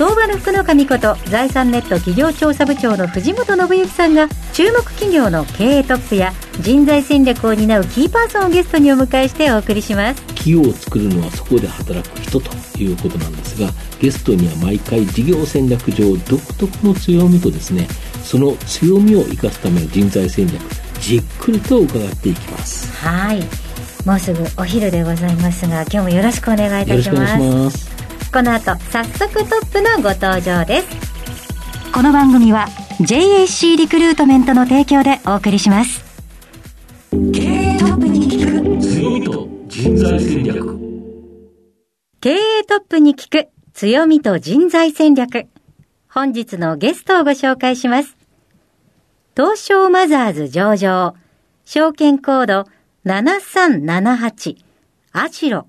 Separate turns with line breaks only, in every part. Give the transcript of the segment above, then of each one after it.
相場の福の神こと財産ネット企業調査部長の藤本信之さんが注目企業の経営トップや人材戦略を担うキーパーソンをゲストにお迎えしてお送りします。
企業を作るのはそこで働く人ということなんですがゲストには毎回事業戦略上独特の強みとですねその強みを生かすための人材戦略じっくりと伺っていきます。
はい。もうすぐお昼でございますが今日もよろしくお願いいたしますこの後早速トップのご登場です。この番組は JAC リクルートメントの提供でお送りします。経営トップに聞く
強みと人材戦略。
経営トップに聞く強みと人材戦略。本日のゲストをご紹介します。東証マザーズ上場。証券コード7378アジロ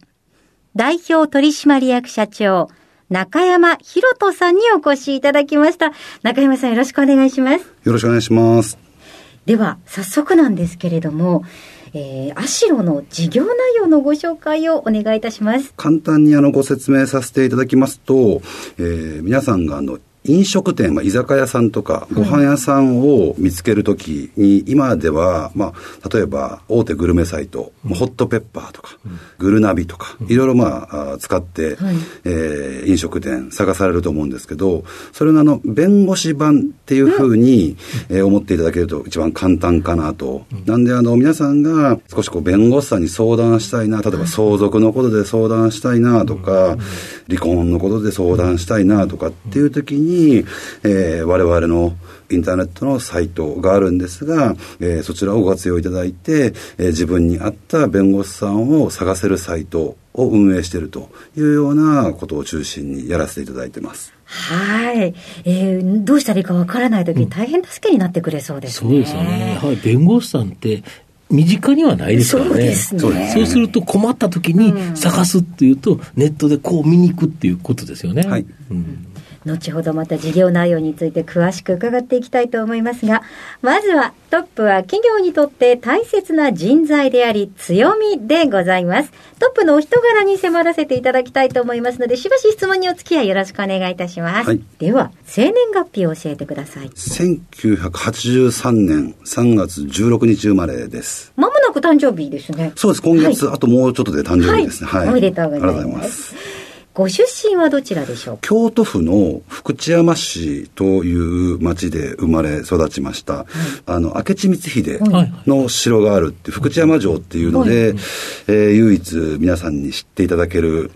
代表取締役社長中山博人さんにお越しいただきました。中山さんよろしくお願いします。
よろしくお願いします。
では早速なんですけれども、えー、アシロの事業内容のご紹介をお願いいたします。
簡単にあのご説明させていただきますと、えー皆さんがあの飲食店、まあ、居酒屋さんとか、ご飯屋さんを見つけるときに、今では、まあ、例えば、大手グルメサイト、ホットペッパーとか、グルナビとか、いろいろまあ、あ使って、
はい。
えー飲食店探されると思うんですけど、それのあの、弁護士版っていうふうに、えー思っていただけると一番簡単かなと。なんであの、皆さんが少しこう、弁護士さんに相談したいな、例えば相続のことで相談したいなとか、離婚のことで相談したいなとかっていう時に、えー我々のインターネットのサイトがあるんですが、えーそちらをご活用いただいて、えー自分に合った弁護士さんを探せるサイトを運営しているというようなことを中心にやらせていただいてます。
はい。えー、どうしたらいいかわからないときに大変助けになってくれそうですね。
そうですよね。はい、弁護士さんって、身近にはないですからね。
そうですね。
そうそうすると困った時に探すっていうと、ネットでこう見に行くっていうことですよね。
はい。
うん
後ほどまた事業内容について詳しく伺っていきたいと思いますが、まずはトップは企業にとって大切な人材であり強みでございます。トップのお人柄に迫らせていただきたいと思いますので、しばし質問にお付き合いよろしくお願いいたします。
はい
では、生年月日を教えてください。
1983年3月16日生まれです。
まもなく誕生日ですね。
そうです。今月、あともうちょっとで誕生日ですね。はい。
おめでとうございます。
ご
出身はどちらでしょうか？
京都府の福知山市という町で生まれ育ちました。あの、明智光秀
はい。
の城があるって、福知山城っていうので、えー唯一皆さんに知っていただける、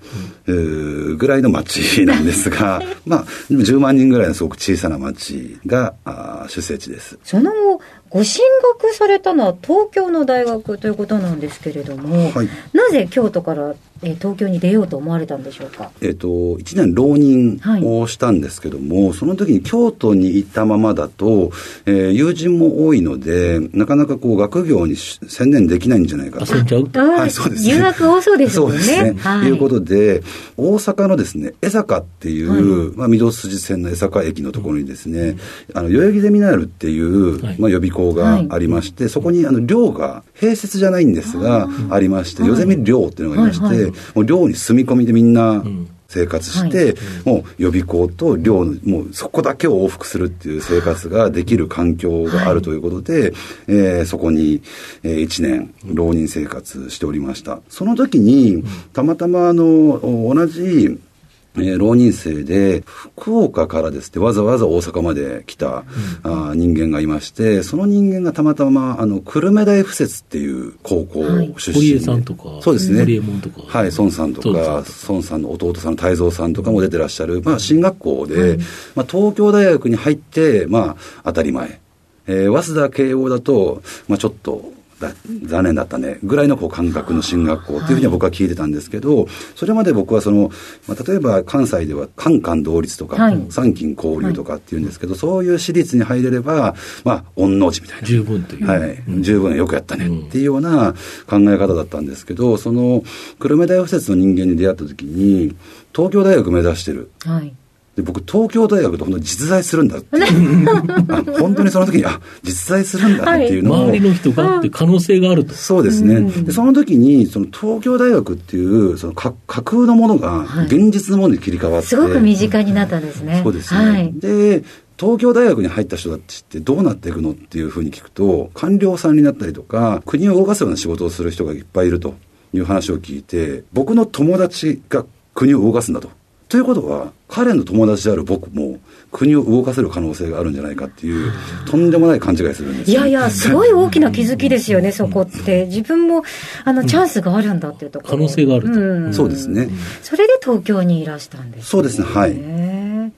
えーぐらいの町なんですが、まあ、10万人ぐらいのすごく小さな町が、あー出生地です。
その後、ご進学されたのは東京の大学ということなんですけれども、
はい。
なぜ京都から、えー東京に出ようと思われたんでしょうか？
えっ、と、1年浪人をしたんですけども、その時に京都にいたままだと、えー友人も多いので、なかなかこう学業にし専念できないんじゃないかと。
遊んじゃう？と。
あー
はい、そうですね。
留学多そうですもんね。
そうですね。
はい。
いうことで、大阪のですね、江坂っていう、まあ、御堂筋線の江坂駅のところにですね、あの、代々木ゼミナールっていう、
はい
まあ、予備校がありまして、そこに、あの、寮が、併設じゃないんですが、ありまして、
はい
ヨゼミ寮っていうのがありまして、
はいはい
もう寮に住み込みでみんな、
ん。
生活して、もう予備校と寮の、もうそこだけを往復するっていう生活ができる環境があるということで、えーそこに、え1年浪人生活しておりました。その時に、たまたまあの、同じ、えー浪人生で、福岡からですね、わざわざ大阪まで来た、あー人間がいまして、その人間がたまたま、あの、久留米大附設っていう高校
はい
出身で、
堀江さんとか、
そうですね。
堀江門とか。
はい、孫さんと
孫
か孫さんの弟さんの泰造さんとかも出てらっしゃる、まあ、進学校で、まあ、東京大学に入って、まあ、当たり前。えー早稲田慶応だと、まあ、ちょっと、残念だったね、ぐらいのこう感覚の進学校っていうふうには僕は聞いてたんですけど、それまで僕はその、まあ、例えば関西ではカンカン同率とか、はい、参勤交流とかっていうんですけど、はい、そういう私立に入れれば、まあ、御の字みたいな。
十分という。
はい。うん、十分よくやったねっていうような考え方だったんですけど、その、久留米大学施設の人間に出会った時に、東京大学目指してる。はいで僕、東京大学と本当に実在するんだって 本当にその時に、あ実在するんだっていうの
を、周りの人がって可能性があると。
そうですね。でその時に、その東京大学っていう、その架空のものが現実のものに切り替わって、
すごく身近になったんですね。
そうですね。はい、で、東京大学に入った人たちってどうなっていくのっていうふうに聞くと、官僚さんになったりとか、国を動かすような仕事をする人がいっぱいいるという話を聞いて、僕の友達が国を動かすんだと。ということは、彼の友達である僕も、国を動かせる可能性があるんじゃないかっていう、とんでもない勘違いするんです、
いやいや、すごい大きな気づきですよね、そこって。自分も、あの、チャンスがあるんだっていうところ。
可能性があると。
うん、そうですね。
それで東京にいらしたんです、ね、
そうですね、はい。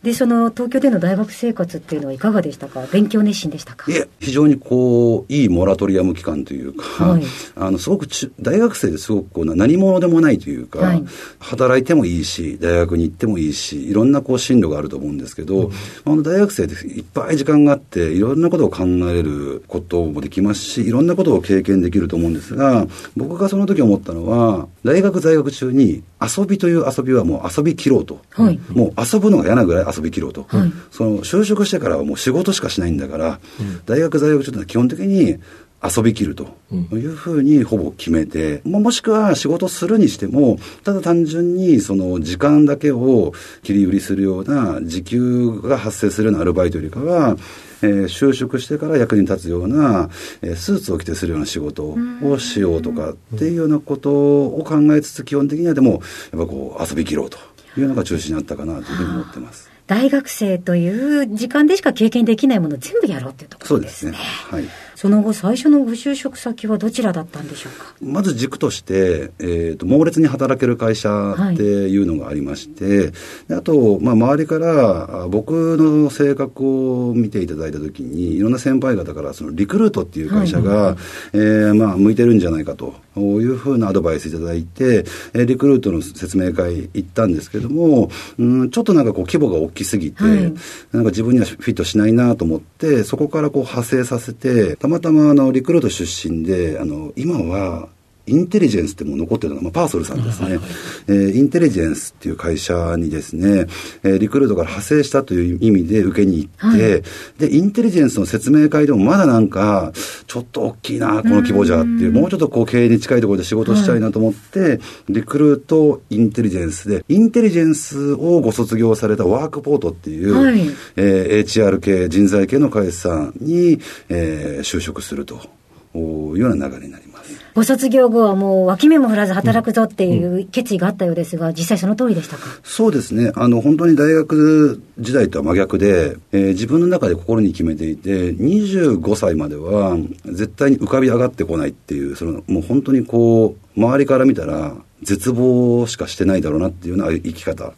で、その東京での大学生活っていうのはいかがでしたか？勉強熱心でしたか？
いえ、非常にこう、いいモラトリアム期間というか、はい、あの、すごく大学生ですごくこう何者でもないというか、はい、働いてもいいし、大学に行ってもいいし、いろんなこう進路があると思うんですけど、うん、大学生でいっぱい時間があって、いろんなことを考えることもできますし、いろんなことを経験できると思うんですが、僕がその時思ったのは、大学在学中に遊びという遊びはもう遊び切ろうと。はい、もう遊ぶのが嫌なぐらい遊び切ろうと。はい、その就職してからはもう仕事しかしないんだから、うん、大学在学中ってのは基本的に遊びきるというふうにほぼ決めて、うん、もしくは仕事するにしても、ただ単純にその時間だけを切り売りするような時給が発生するようなアルバイトよりかは、えー、就職してから役に立つような、えー、スーツを着てするような仕事をしようとかっていうようなことを考えつつ、基本的にはでも、やっぱこう遊びきろうというのが中心にあったかなというふうに思ってます。
大学生という時間でしか経験できないもの全部やろうっていうところですね。そうですね。はい。その後、最初のご就職先はどちらだったんでしょうか？
まず軸として、えーと、猛烈に働ける会社っていうのがありまして、はい、あと、まあ、周りから僕の性格を見ていただいたときに、いろんな先輩方から、そのリクルートっていう会社が、はい、えー、まあ、向いてるんじゃないかというふうなアドバイスいただいて、えー、リクルートの説明会行ったんですけども、うん、ちょっとなんかこう規模が大きすぎて、はい、なんか自分にはフィットしないなと思って、そこからこう派生させて、たまたまあのリクルート出身で、あの今はインテリジェンスってもう残ってるのが、まあ、パーソルさんですね、はいはい、えー、インテリジェンスっていう会社にですね、えー、リクルートから派生したという意味で受けに行って、はい、で、インテリジェンスの説明会でもまだなんか、ちょっと大きいな、この規模じゃっていう、もうちょっとこう経営に近いところで仕事したいなと思って、はい、リクルートインテリジェンスで、インテリジェンスをご卒業されたワークポートっていう、はい、えー、HR 系、人材系の会社さんに、えー、就職すると。ような流れになります。
ご卒業後はもう脇目も振らず働くぞっていう決意があったようですが、実際その通りでしたか？
そうですね。あの、本当に大学時代とは真逆で、えー、自分の中で心に決めていて、25歳までは絶対に浮かび上がってこないっていう、その、もう本当にこう、周りから見たら、絶望しかしてないだろうなっていうような生き方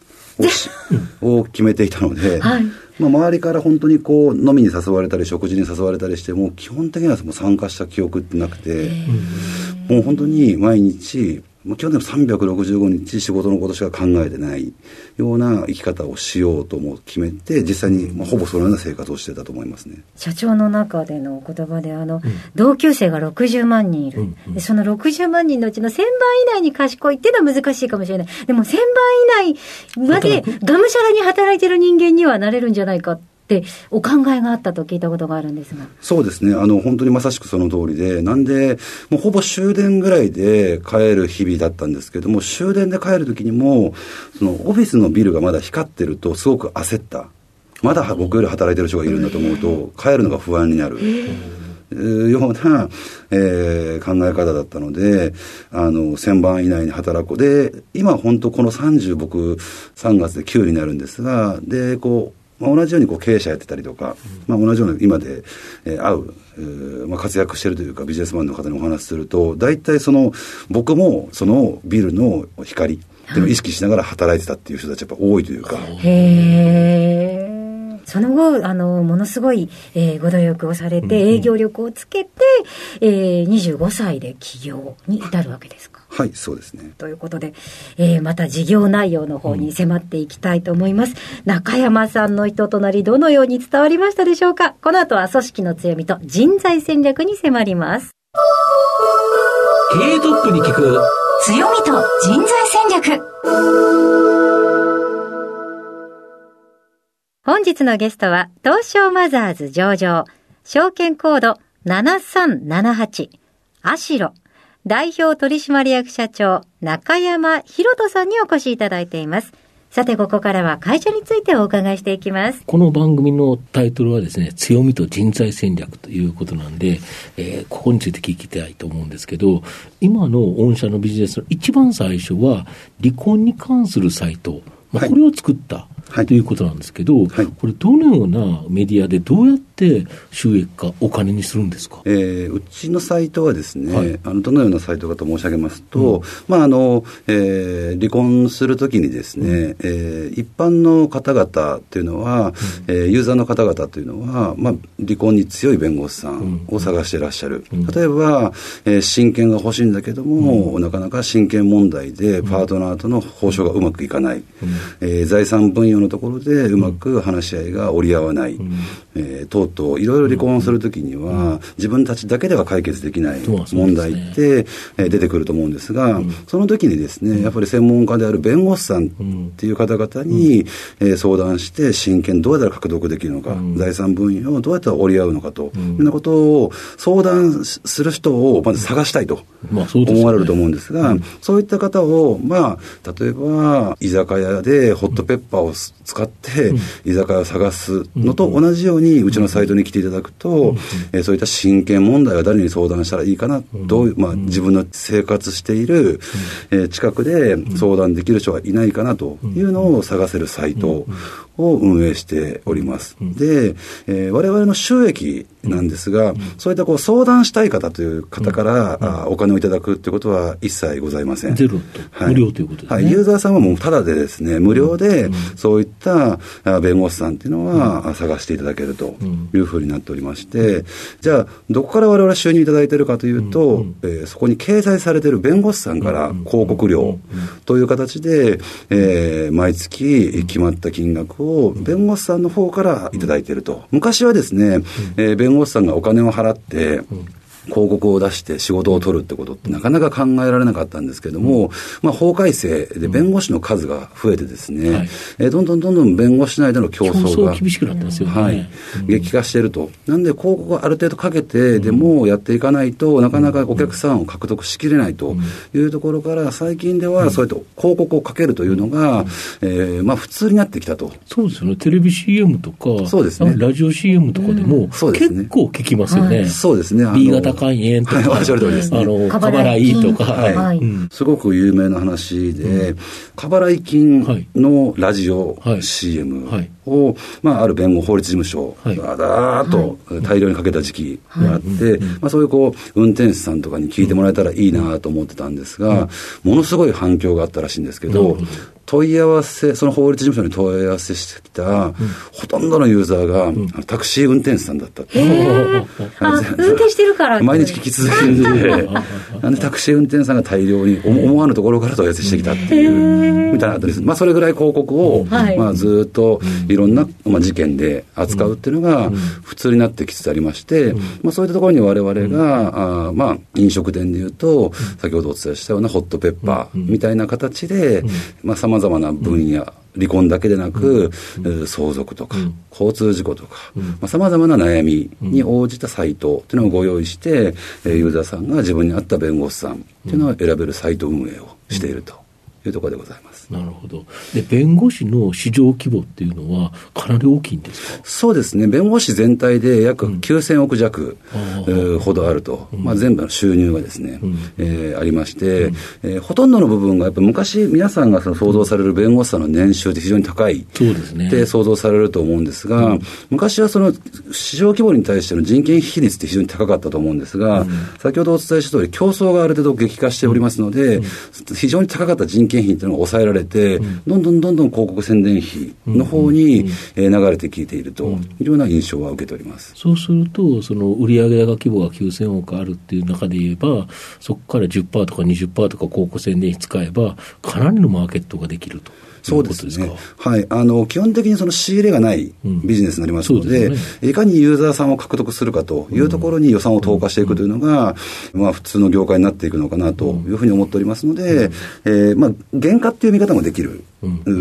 を決めていたので、はい。まあ、周りから本当にこう飲みに誘われたり食事に誘われたりしても基本的にはもう参加した記憶ってなくてもう本当に毎日もう基本的に365日仕事のことしか考えてないような生き方をしようとも決めて実際にまあほぼそのような生活をしてたと思いますね。
社長の中でのお言葉であの、うん、同級生が60万人いる、うんうん、その60万人のうちの1000番以内に賢いっていうのは難しいかもしれない。でも1000番以内までがむしゃらに働いてる人間にはなれるんじゃないかってお考えがあったと聞いたことがあるんですが
そうですねあの本当にまさしくその通りでなんでもうほぼ終電ぐらいで帰る日々だったんですけども終電で帰る時にもそのオフィスのビルがまだ光ってるとすごく焦ったまだ僕より働いてる人がいるんだと思うと帰るのが不安になる。ような、えー、考え方だったので、あの、1000番以内に働く。で、今本当この30僕3月で9になるんですが、で、こう、まあ、同じようにこう経営者やってたりとか、まあ、同じような今で、えー、会う、えーまあ、活躍してるというかビジネスマンの方にお話しすると大体その僕もそのビルの光っていうのを意識しながら働いてたっていう人たちやっぱ多いというか。
へその後、あの、ものすごい、えー、ご努力をされて、営業力をつけて、えー、25歳で起業に至るわけですか。
はい、そうですね。
ということで、えー、また事業内容の方に迫っていきたいと思います。うん、中山さんの人となり、どのように伝わりましたでしょうかこの後は組織の強みと人材戦略に迫ります。
経営トップに聞く
強みと人材戦略本日のゲストは、東証マザーズ上場、証券コード7378、アシロ、代表取締役社長、中山博人さんにお越しいただいています。さて、ここからは会社についてお伺いしていきます。
この番組のタイトルはですね、強みと人材戦略ということなんで、えー、ここについて聞きたいと思うんですけど、今の御社のビジネスの一番最初は、離婚に関するサイト、まあ、これを作った。はい、ということなんですけど、はい、これ、どのようなメディアでどうやって収益化、お金にするんですか、
えー、うちのサイトはですね、はい、あのどのようなサイトかと申し上げますと、うん、まああのえー、離婚するときにですね、うん、えー、一般の方々というのは、うん、えー、ユーザーの方々というのは、まあ、離婚に強い弁護士さんを探していらっしゃる、うん、例えば、えー、親権が欲しいんだけども、なかなか親権問題でパートナーとの交渉がうまくいかない、うん、えー、財産分与のところでうまく話し合いが折り合わない、うん、えー、とうとういろいろ離婚するときには、自分たちだけでは解決できない問題って、え出てくると思うんですが、その時にですね、やっぱり専門家である弁護士さんっていう方々に、え相談して、親権どうやったら獲得できるのか、財産分与をどうやったら折り合うのかと、いうようなことを相談する人をまず探したいと思われると思うんですが、そういった方を、まあ、例えば、居酒屋でホットペッパーを使って、居酒屋を探すのと同じように、うちのサイトに来ていただくと、えそういった親権問題は誰に相談したらいいかな、どうまあ、自分の生活している、え近くで相談できる人はいないかなというのを探せるサイトを運営しております。で、えー、我々の収益なんですが、そういったこう相談したい方という方から、あお金をいただくということは一切ございません。
ゼロと、はい、無料ということですね。はい、
ユーザーさんはもうただでですね、無料で、そういった弁護士さんっていうのは探していただけるというふうになっておりまして、じゃあ、どこから我々は収入いただいているかというと、えー、そこに掲載されている弁護士さんから広告料という形で、えー、毎月決まった金額をを弁護士さんの方からいただいていると。昔はですね、えー、弁護士さんがお金を払って、広告を出して仕事を取るってことってなかなか考えられなかったんですけども、まあ、法改正で弁護士の数が増えてですね、はい、えどんどんどんどん弁護士内での競争が
厳しくなってますよね、
はい、激化していると。なんで広告をある程度かけてでもやっていかないと、なかなかお客さんを獲得しきれないというところから、最近ではそうやって広告をかけるというのが、えー、まあ普通になってきたと。
そうですよね。テレビ CM とか、そうですね。ラジオ CM とかでも、結構聞きますよね。
そうですね。
B 型肝炎とか。
あ
の、過払いとか、は
い。すごく有名な話で、過払い金のラジオ CM を、まあ、ある弁護法律事務所がだーっと大量にかけた時期があって、まあ、そういうこう、運転手さんとかに聞いてもらえたらいいなと思ってたんですが、ものすごい反響があったらしいんですけど、問い合わせ、その法律事務所に問い合わせしてきた、うん、ほとんどのユーザーが、うん、タクシー運転手さんだったって。
運転してるから
毎日聞き続けるんで、なんでタクシー運転手さんが大量に思わぬところから問い合わせしてきたっていう、みたいなあたです。まあ、それぐらい広告を、まあ、ずっといろんな、まあ、事件で扱うっていうのが普通になってきつつありまして、まあ、そういったところに我々が、あまあ、飲食店でいうと、先ほどお伝えしたようなホットペッパーみたいな形で、まあ、様まざまな分野、離婚だけでなく、相続とか、交通事故とか、さまざ、まな悩みに応じたサイトというのをご用意して、ユーザーさんが自分に合った弁護士さんというのを選べるサイト運営をしているというところでございます。
なるほど。で、弁護士の市場規模っていうのは、かなり大きいんですか？
そうですね。弁護士全体で約9000億弱、うん、ほどあると。うん、まあ、全部の収入がですね、うん、えー、ありまして、うん、えー、ほとんどの部分が、やっぱ昔、皆さんがその想像される弁護士さんの年収って非常に高いそうですね。って想像されると思うんですが、昔はその市場規模に対しての人件比率って非常に高かったと思うんですが、先ほどお伝えした通り、競争がある程度激化しておりますので、非常に高かった人件費っていうのが抑えられて、どんどんどんどん広告宣伝費の方に、えー流れてきているというような印象は受けております。
そうすると、その売上高規模が9000億あるっていう中で言えば、そこから10%とか20%とか広告宣伝費使えば、かなりのマーケットができると。
そうですね。はい。あの、基本的にその仕入れがないビジネスになりますので、
うんです
いかにユーザーさんを獲得するかというところに予算を投下していくというのが、まあ、普通の業界になっていくのかなというふうに思っておりますので、えーまあ、原価っていう見方もできる。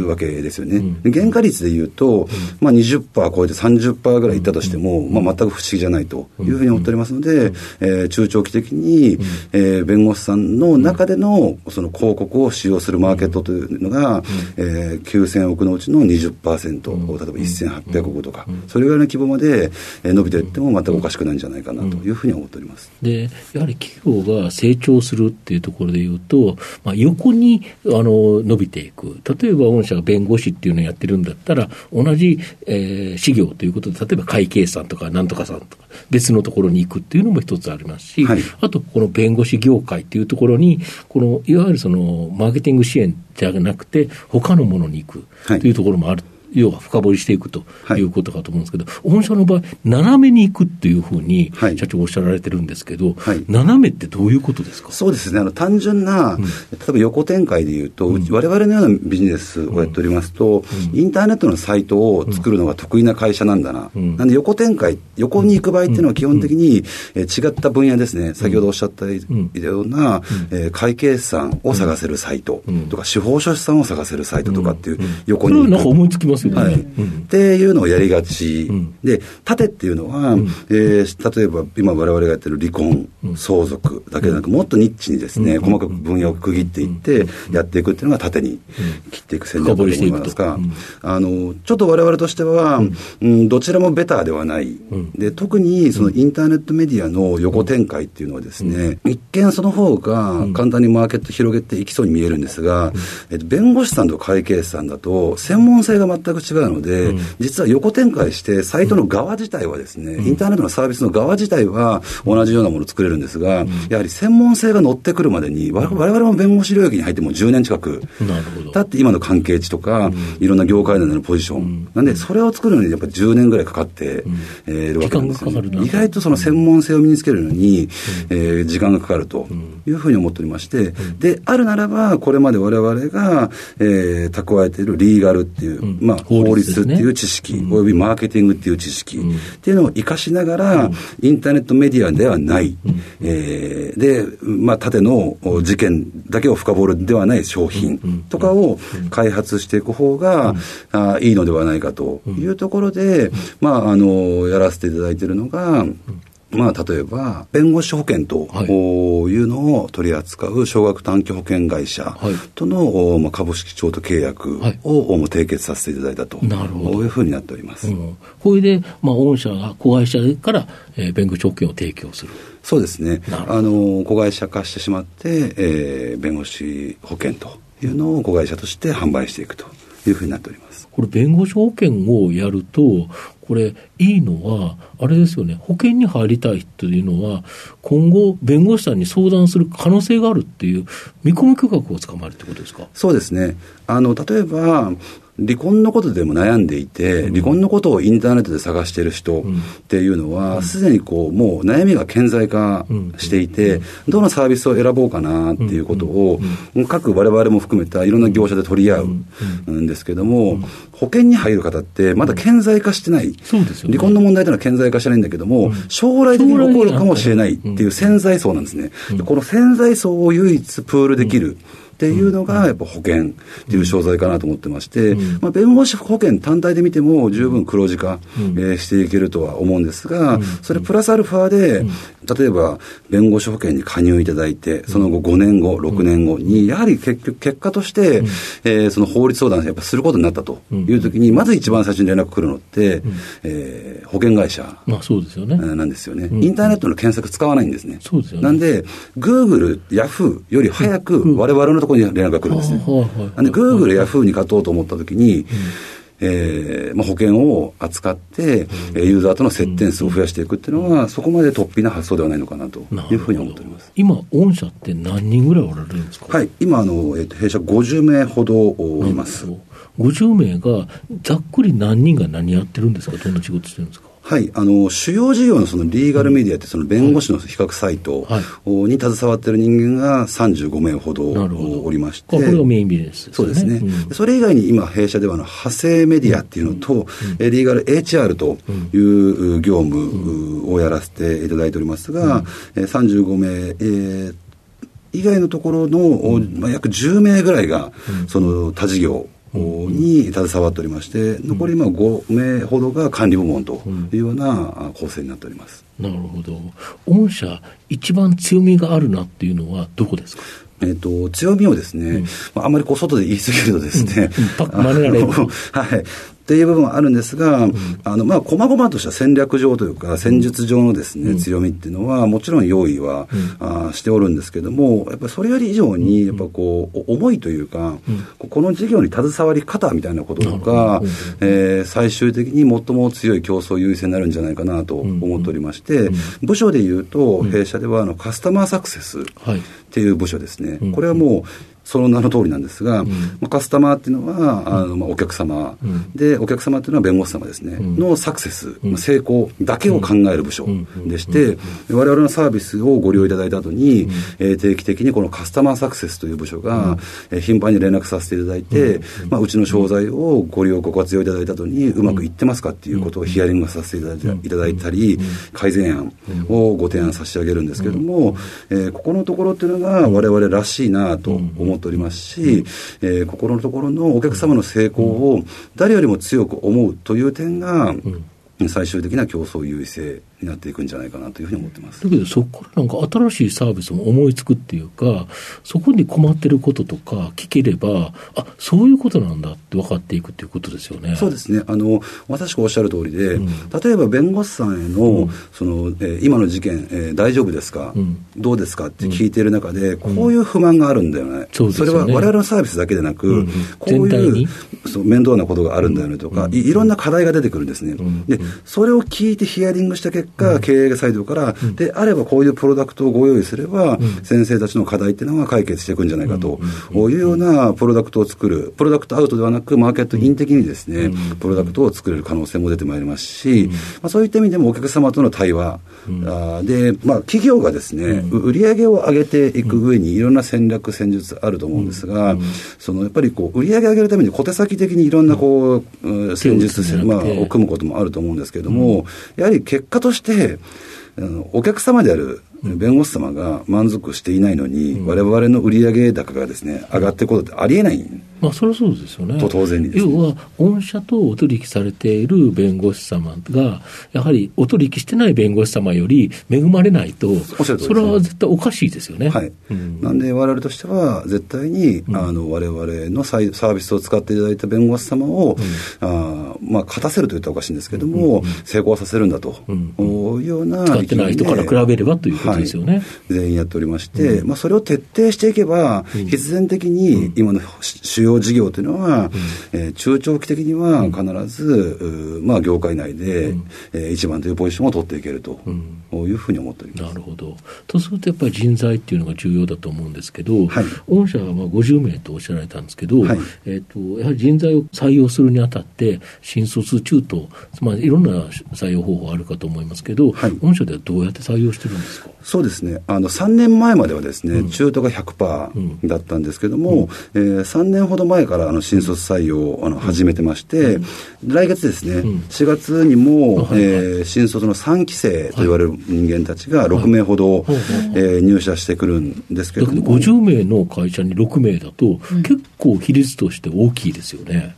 わけですよね。原価率で言うと、まあ20%超えて30%ぐらいいったとしても、まあ全く不思議じゃないというふうに思っておりますので、えー中長期的に、えー弁護士さん。の中でのその広告を使用するマーケットというのが、えー9000億のうちの20%、例えば1800億とか、それぐらいの規模まで伸びていっても全くおかしくないん。じゃないかなというふうに思っております。
で、やはり企業が成長するっていうところで言うと、まあ、横にあの伸びていく。例えば、御社が弁護士っていうのをやってるんだったら、同じ、えー、事業ということで、例えば会計士さんとかなんとかさんとか、別のところに行くっていうのも一つありますし、
はい
あと、この弁護士業界っていうところに、この、いわゆるその、マーケティング支援じゃなくて、他のものに行く
はい
というところもある。要は深掘りしていくと
はい。
いうことかと思うんですけど、御社の場合、斜めに行くっていうふうに
はい。
社長おっしゃられてるんですけど、
はい。
斜めってどういうことですか？
そうですね、あの単純な、例えば横展開でいうと、うち我々のようなビジネスをやっておりますと、インターネットのサイトを作るのが得意な会社なんだな、
ん。
なんで横展開、横に行く場合っていうのは基本的に、えー違った分野ですね、先ほどおっしゃったような、えー会計士さんを探せるサイトとか、司法書士さんを探せるサイトとかっていう、横に行く。
はなんか思いつきますよね。
はい。
うん。
っていうのをやりがち、で縦っていうのは、えー例えば今我々がやってる離婚、相続だけでなく、もっとニッチにですね、細かく分野を区切っていってやっていくっていうのが縦に切っていく戦略だと思いますが、あのちょっと我々としては、うん。どちらもベターではない、で特にそのインターネットメディアの横展開っていうのはですね、一見その方が簡単にマーケット広げていきそうに見えるんですが、えっと、弁護士さんと会計士さんだと専門性が全く違うので、実は横展開して、サイトの側自体はですね、インターネットのサービスの側自体は同じようなものを作れるんですが、やはり専門性が乗ってくるまでに、我々我々も弁護士領域に入ってもう10年近く。だって今の関係値とか、いろんな業界内でのポジション、なんで、それを作るのにやっぱり10年ぐらいかかって、えーいるわけなんですよ、
時間がかかるな
意外とその専門性を身につけるのに、えー時間がかかるというふうに思っておりまして、で、あるならば、これまで我々が、えー蓄えているリーガルっていう、
ん。
まあ、
法
法
律
っていう知識、およびマーケティングっていう知識。っていうのを活かしながら、インターネットメディアではない、えーで、まあ、縦のお事件だけを深掘るではない商品とかを開発していく方が、あいいのではないかというところで、まあ、あの、やらせていただいているのが、まあ、例えば、弁護士保険と
はい。
いうのを取り扱う少額短期保険会社
はい。
との、おまあ、株式譲渡契約
はい。
を、お締結させていただいたと、
なるほど。
こういうふうになっております。
うん。これで、まあ、御社が子会社から、えー弁護士保険を提供する。
そうですね。あの、子会社化してしまって、えー弁護士保険というのを子会社として販売していくというふうになっております。
これ、弁護士保険をやると、これ、いいのは、あれですよね、保険に入りたいというのは、今後、弁護士さんに相談する可能性があるっていう、見込み許可をつかまえるってことですか？
そうですね。あの、例えば、離婚のことでも悩んでいて、離婚のことをインターネットで探している人っていうのは、すでにこう、もう悩みが顕在化していて、どのサービスを選ぼうかなっていうことを、各我々も含めたいろんな業者で取り合うんですけども、保険に入る方ってまだ顕在化してない。離婚の問題というのは顕在化してないんだけども、将来的に起こるかもしれないっていう潜在層なんですね。でこの潜在層を唯一プールできる。っていうのがやっぱ保険っていう商材かなと思ってまして、まあ、弁護士保険単体で見ても十分黒字化、えーしていけるとは思うんですが、それプラスアルファで、例えば弁護士保険に加入いただいて、その後5年後、6年後に、やはり結局結果として、えーその法律相談をやっぱすることになったというときに、まず一番最初に連絡来るのって、えー保険会社
まあ、そうですよね。
なんですよね、インターネットの検索使わないんですね。
そうですよね。
なんで、グーグル、ヤフーより早く我々のところに連絡が来るんですね。なん。で、グーグル、ヤフーに勝とうと思ったときに、えーまあ、保険を扱って、うん、ユーザーとの接点数を増やしていくっていうのは、うん、そこまで突飛な発想ではないのかなというふうに思っております。
今、御社って何人ぐらいおられるんですか、
はい、今あの、えー、弊社50名ほどいます。
50名がざっくり何人が何やってるんですか、どんな仕事してるんですか？
はい、あの主要事業のそのリーガルメディアってその弁護士の比較サイトに携わっている人間が35名ほどおりまして、
これがメインビジネス、
ね、そうですね、うん、それ以外に今弊社ではの派生メディアっていうのと、うん、リーガル HR という業務をやらせていただいておりますが、うん、35名、えー以外のところの、まあ、約10名ぐらいが、その他事業に携わっておりまして、残りまあ5名ほどが管理部門というような構成になっております。
なるほど。御社、一番強みがあるなっていうのはどこですか？
えっ、と、強みをですね、うん、あんまりこう外で言い過ぎるとですね、
うん、真似られる。
はい。っていう部分はあるんですが、うん、あの、まあ、細々とした戦略上というか、戦術上のですね、強みっていうのは、もちろん用意は、あしておるんですけども、やっぱりそれより以上に、やっぱこう、思いというか、この事業に携わり方みたいなこととか、えー、最終的に最も強い競争優位性になるんじゃないかなと思っておりまして、部署でいうと、弊社ではあのカスタマーサクセスっていう部署ですね。これはもう、その名の通りなんですが、うん、まあ、カスタマーっていうのは、あのまあ、お客様、うん、で、お客様っていうのは弁護士様ですね、うん、のサクセス、成功だけを考える部署でして、我々のサービスをご利用いただいた後に、えー、定期的にこのカスタマーサクセスという部署が、えー、頻繁に連絡させていただいて、まあ、うちの商材をご利用、ご活用いただいた後に、うまくいってますかっていうことをヒアリングさせていただいいただいたり、改善案をご提案差し上げるんですけれども、えー、ここのところっていうのが我々らしいなと思っておりますし、えー、心のところのお客様の成功を誰よりも強く思うという点が、最終的な競争優位性になっていくんじゃないかなというふうに思ってます。
だけど、そこからなんか新しいサービスも思いつくっていうか、そこに困ってることとか聞ければ、あそういうことなんだって分かっていくっていうことですよね。
そうですね。あの、私がおっしゃる通りで、うん、例えば弁護士さんへの、うん、その、えー、今の事件、えー、大丈夫ですか、うん、どうですかって聞いている中で、こういう不満があるんだよね。そそれは我々のサービスだけでなく、こういうそう面倒なことがあるんだよねとか、い、いろんな課題が出てくるんですね。で、それを聞いてヒアリングした結果、経営がサイドから、であればこういうプロダクトをご用意すれば、先生たちの課題っていうのが解決していくんじゃないかというようなプロダクトを作る、プロダクトアウトではなく、マーケットイン的にですね、プロダクトを作れる可能性も出てまいりますし、まあ、そういった意味でもお客様との対話、あで、まあ、企業がですね、売り上げを上げていく上にいろんな戦略、戦術あると思うんですが、そのやっぱりこう売り上げ上げるために小手先的にいろんなこう、戦術、まあ、を組むこともあると思うんですけれども、やはり結果として、お客様である弁護士様が満足していないのに、われわれの売上高がですね、上がっていくことってありえない
まあ、それはそうですよね。
と当然に、
ね、要は、御社とお取引されている弁護士様が、やはりお取引してない弁護士様より恵まれないと、それは絶対おかしいですよね。
はい。うん、なんで、われわれとしては、絶対に、うん、あの、われわれのサービスを使っていただいた弁護士様を、うん、あまあ、勝たせると言ったらおかしいんですけれども、うん、成功させるんだと、いうような。
使ってない人から比べればということですよね。はい、
全員やっておりまして、まあ、それを徹底していけば、必然的に今の主要事業というのは、うん、えー、中長期的には必ず、うん、まあ、業界内で、うん、えー、一番というポジションを取っていけると、うん、いうふうに思っております。
なるほど。とすると、やっぱり人材っていうのが重要だと思うんですけど、はい、御社はまあ50名とおっしゃられたんですけど、はい、えーと、やはり人材を採用するにあたって、新卒、中途、まあ、いろんな採用方法あるかと思いますけど、はい、御社ではどうやって採用してるんですか？
そうですね、あの3年前まではですね、中途が100%だったんですけども、うん、えー、3年ほど前からあの新卒採用をあの始めてまして、うん、来月ですね、うん、4月にも、はいえー、新卒の3期生と言われる人間たちが6名ほど、はい、えー、入社してくるんですけども。
50名の会社に6名だと、結構比率として大きいですよね。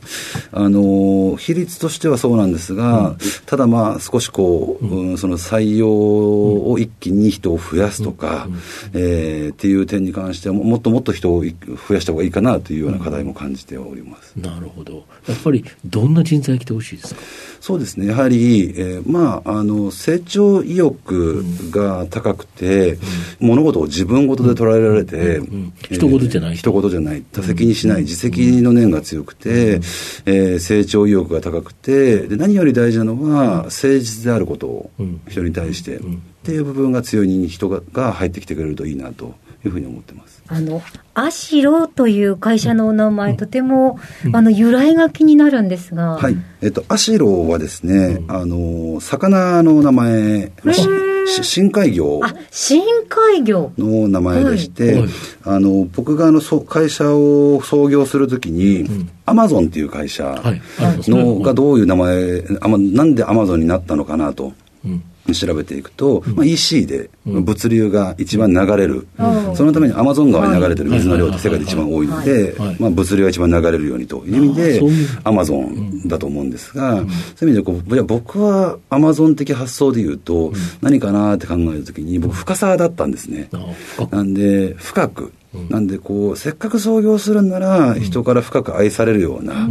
あの比率としてはそうなんですが、ただまあ少しこう、うん。その採用を一気に人を増やすとか、えーっていう点に関してはももっともっと人をい増やした方がいいかなというような課題も感じております。
なるほど。やっぱりどんな人材来てほしいですか？
そうですね、やはり、えーまあ、あの成長意欲が高くて、物事を自分ごとで捉えられて、
ん人事じゃない。
人事じゃない、多責にしない、自責の念が強くて、えー成長意欲が高くてで、何より大事なのは、誠実であることを
うん。
人に対して、っていう部分が強いに人がが入ってきてくれるといいなというふうに思ってます。
あの、アシロという会社のお名前、とても、あの、由来が気になるんですが。
はい。えっと、アシロはですね、あの、魚の名前、深海魚
あ、深海魚。
の名前でして、
はいはい
あの、僕があの、会社を創業するときに、アマゾンっていう会社
はい。ね
のがどういう名前、あまなんでアマゾンになったのかなと。
うん
調べていくと、まあ、EC で物流が一番流れる、
うん。
そのためにアマゾン川に流れてる水の量って世界で一番多いので
はい、
まあ、物流が一番流れるようにという意味でアマゾンだと思うんですが、そういう意味でこう、いや僕はアマゾン的発想で言うと、何かなって考えるときに、僕、深さだったんですね。なんで、深く。なんで、こう、せっかく創業するんなら、人から深く愛されるような、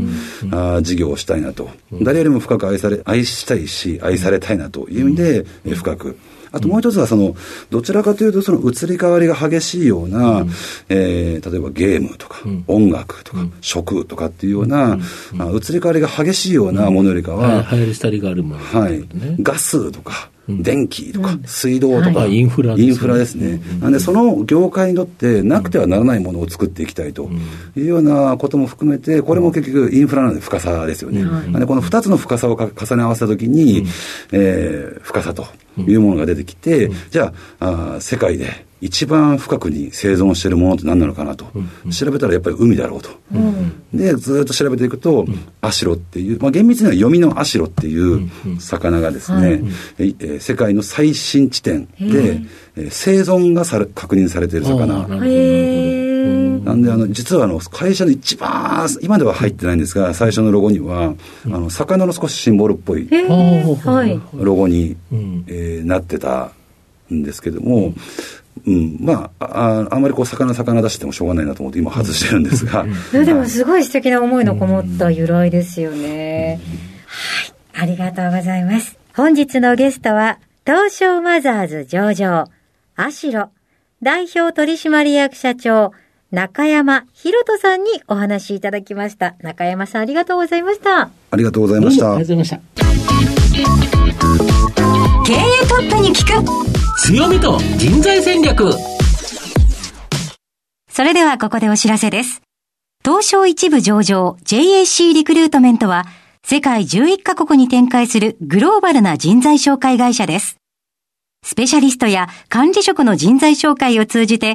あー事業をしたいなと。誰よりも深く愛され、愛したいし、愛されたいなという意味で、え深く。あともう一つは、その、どちらかというと、その移り変わりが激しいような、えー例えばゲームとか、音楽とか、食とかっていうような、あ移り変わりが激しいようなものよりかは、
はい。流行り廃りがあるもの
はい。
ね。
ガスとか、電気とか、水道とか、
はい。インフラですね。
インフラですね。なんで、その業界にとってなくてはならないものを作っていきたいというようなことも含めて、これも結局インフラなので深さですよね。なんで、この2つの深さをか重ね合わせたときに、えー深さというものが出てきて、じゃああー、世界で一番深くに生存しているものって何なのかなと。調べたらやっぱり海だろうと。で、ずっと調べていくと、アシロっていう、まあ、厳密には読みのアシロっていう魚がですね、ええー世界の最新地点で、えー生存がされ確認されている魚。なんで、あの、実はあの、会社の一番、今では入ってないんですが、最初のロゴには、あの、魚の少しシンボルっぽい。ロゴに、
うん
えーなってたんですけども、うん、まあ、ああんまりこう、魚魚出してもしょうがないなと思って今外してるんですが、
でもすごい素敵な思いのこもった由来ですよね。はい。ありがとうございます。本日のゲストは、東証マザーズ上場、アシロ、代表取締役社長、中山博人さんにお話しいただきました。中山さんありがとうございました。
ありがとうございました
ありが。とうございました。
経営トップに聞く
強みと人材戦略。
それではここでお知らせです。東証一部上場 JAC リクルートメントは世界11カ国に展開するグローバルな人材紹介会社です。スペシャリストや管理職の人材紹介を通じて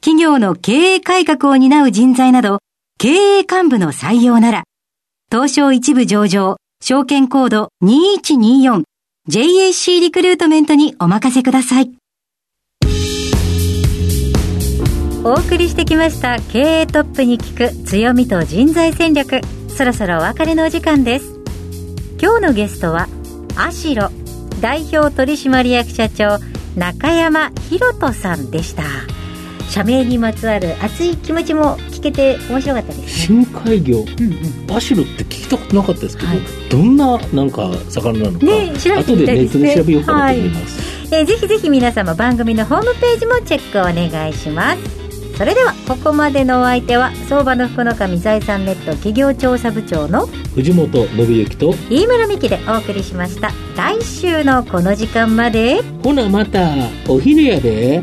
企業の経営改革を担う人材など、経営幹部の採用なら、東証一部上場、証券コード2124 JAC リクルートメントにお任せください。お送りしてきました経営トップに聞く強みと人材戦略。そろそろお別れのお時間です。今日のゲストはアシロ代表取締役社長中山博人さんでした。社名にまつわる熱い気持ちも聞けて面白かったですね。
深海魚、
うんうん。
アシロって聞いたことなかったですけど、
はい。
どんななんか魚なのか、
ね調べて
後で
みたいですね。
ネットで調べようかなと思います、
えーぜひぜひ皆様番組のホームページもチェックお願いします。それではここまでのお相手は相場の福の神財産ネット企業調査部長の
藤本信之と
飯村美希でお送りしました。来週のこの時間まで。
ほなまたお昼やで